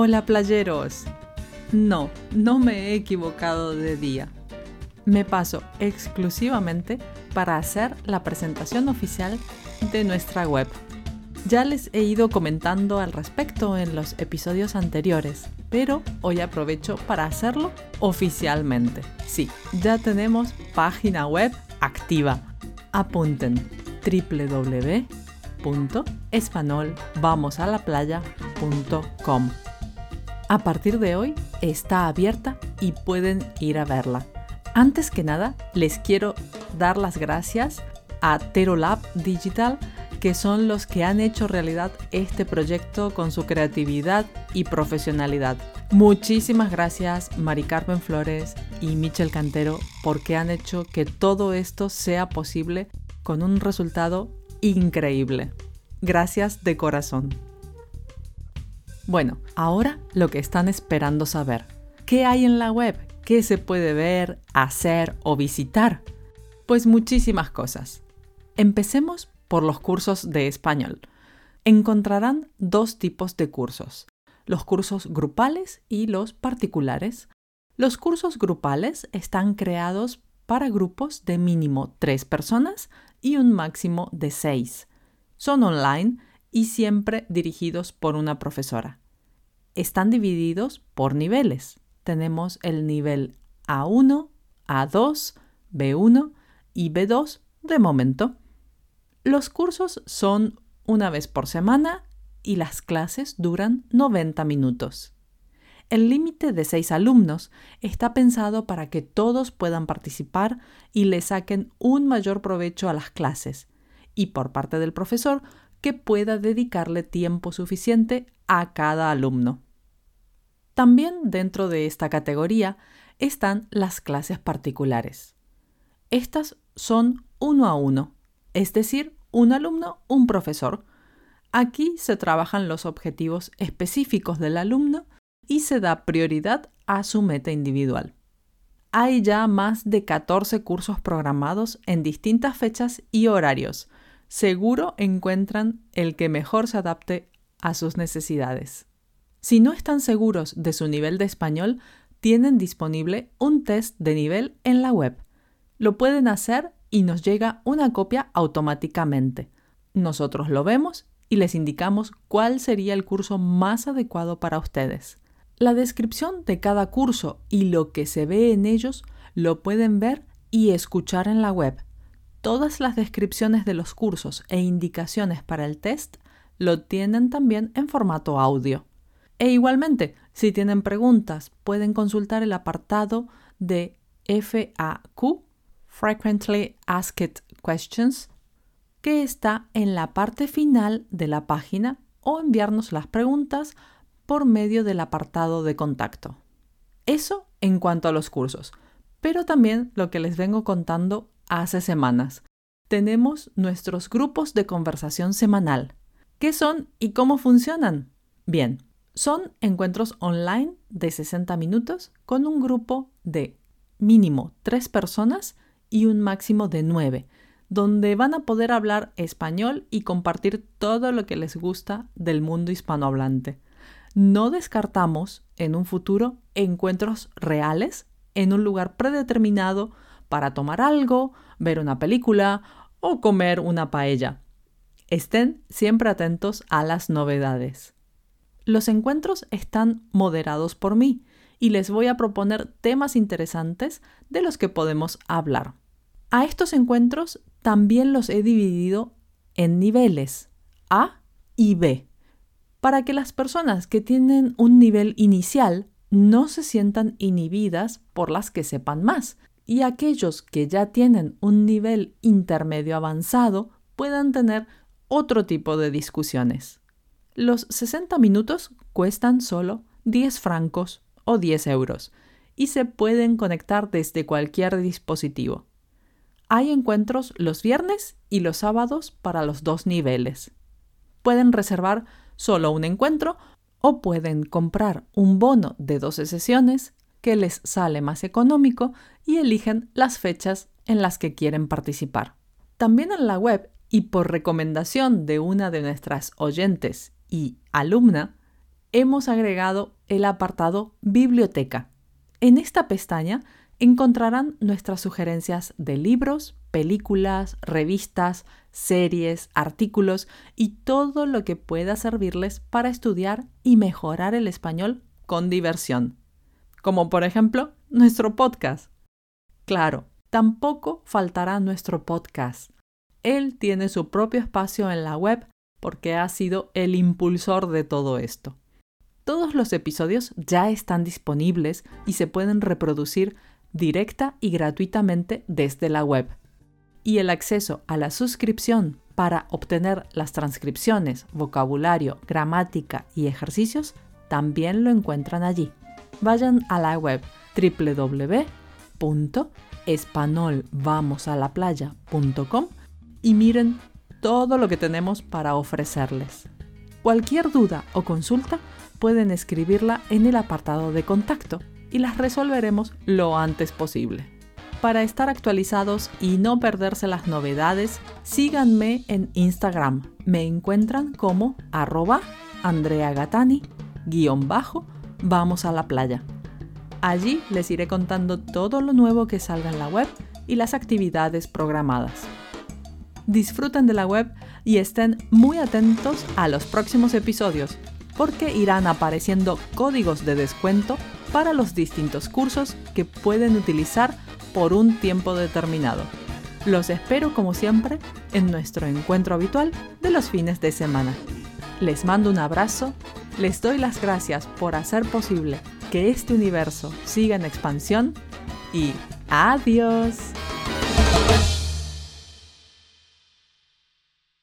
Hola playeros. No, no me he equivocado de día. Me paso exclusivamente para hacer la presentación oficial de nuestra web. Ya les he ido comentando al respecto en los episodios anteriores, pero hoy aprovecho para hacerlo oficialmente. Sí, ya tenemos página web activa. Apunten www.espanolvamosalaplaya.com. A partir de hoy está abierta y pueden ir a verla. Antes que nada, les quiero dar las gracias a Terolab Digital, que son los que han hecho realidad este proyecto con su creatividad y profesionalidad. Muchísimas gracias Mari Carmen Flores y Michel Cantero porque han hecho que todo esto sea posible con un resultado increíble. Gracias de corazón. Bueno, ahora lo que están esperando saber. ¿Qué hay en la web? ¿Qué se puede ver, hacer o visitar? Pues muchísimas cosas. Empecemos por los cursos de español. Encontrarán dos tipos de cursos, los cursos grupales y los particulares. Los cursos grupales están creados para grupos de mínimo tres personas y un máximo de seis. Son online y siempre dirigidos por una profesora. Están divididos por niveles. Tenemos el nivel A1, A2, B1 y B2 de momento. Los cursos son una vez por semana y las clases duran 90 minutos. El límite de 6 alumnos está pensado para que todos puedan participar y le saquen un mayor provecho a las clases, y por parte del profesor que pueda dedicarle tiempo suficiente a cada alumno. También dentro de esta categoría están las clases particulares. Estas son uno a uno, es decir, un alumno, un profesor. Aquí se trabajan los objetivos específicos del alumno y se da prioridad a su meta individual. Hay ya más de 14 cursos programados en distintas fechas y horarios, seguro encuentran el que mejor se adapte a sus necesidades. Si no están seguros de su nivel de español, tienen disponible un test de nivel en la web. Lo pueden hacer y nos llega una copia automáticamente. Nosotros lo vemos y les indicamos cuál sería el curso más adecuado para ustedes. La descripción de cada curso y lo que se ve en ellos lo pueden ver y escuchar en la web. Todas las descripciones de los cursos e indicaciones para el test lo tienen también en formato audio. E igualmente, si tienen preguntas, pueden consultar el apartado de FAQ, Frequently Asked Questions, que está en la parte final de la página o enviarnos las preguntas por medio del apartado de contacto. Eso en cuanto a los cursos, pero también lo que les vengo contando hace semanas. Tenemos nuestros grupos de conversación semanal. ¿Qué son y cómo funcionan? Bien, son encuentros online de 60 minutos con un grupo de mínimo 3 personas y un máximo de 9, donde van a poder hablar español y compartir todo lo que les gusta del mundo hispanohablante. No descartamos en un futuro encuentros reales en un lugar predeterminado para tomar algo, ver una película o comer una paella. Estén siempre atentos a las novedades. Los encuentros están moderados por mí y les voy a proponer temas interesantes de los que podemos hablar. A estos encuentros también los he dividido en niveles A y B, para que las personas que tienen un nivel inicial no se sientan inhibidas por las que sepan más, y aquellos que ya tienen un nivel intermedio avanzado puedan tener otro tipo de discusiones. Los 60 minutos cuestan solo 10 francos o 10 euros y se pueden conectar desde cualquier dispositivo. Hay encuentros los viernes y los sábados para los dos niveles. Pueden reservar solo un encuentro o pueden comprar un bono de 12 sesiones que les sale más económico y eligen las fechas en las que quieren participar. También en la web y por recomendación de una de nuestras oyentes y alumna, hemos agregado el apartado Biblioteca. En esta pestaña encontrarán nuestras sugerencias de libros, películas, revistas, series, artículos y todo lo que pueda servirles para estudiar y mejorar el español con diversión. Como por ejemplo nuestro podcast. Claro, tampoco faltará nuestro podcast. Él tiene su propio espacio en la web porque ha sido el impulsor de todo esto. Todos los episodios ya están disponibles y se pueden reproducir directa y gratuitamente desde la web. Y el acceso a la suscripción para obtener las transcripciones, vocabulario, gramática y ejercicios también lo encuentran allí. Vayan a la web www.espanolvamosalaplaya.com y miren todo lo que tenemos para ofrecerles. Cualquier duda o consulta pueden escribirla en el apartado de contacto y las resolveremos lo antes posible. Para estar actualizados y no perderse las novedades, síganme en Instagram. Me encuentran como arroba andreagatani guion bajo vamos a la playa. Allí les iré contando todo lo nuevo que salga en la web y las actividades programadas. Disfruten de la web y estén muy atentos a los próximos episodios, porque irán apareciendo códigos de descuento para los distintos cursos que pueden utilizar por un tiempo determinado. Los espero como siempre en nuestro encuentro habitual de los fines de semana. Les mando un abrazo, les doy las gracias por hacer posible que este universo siga en expansión y adiós.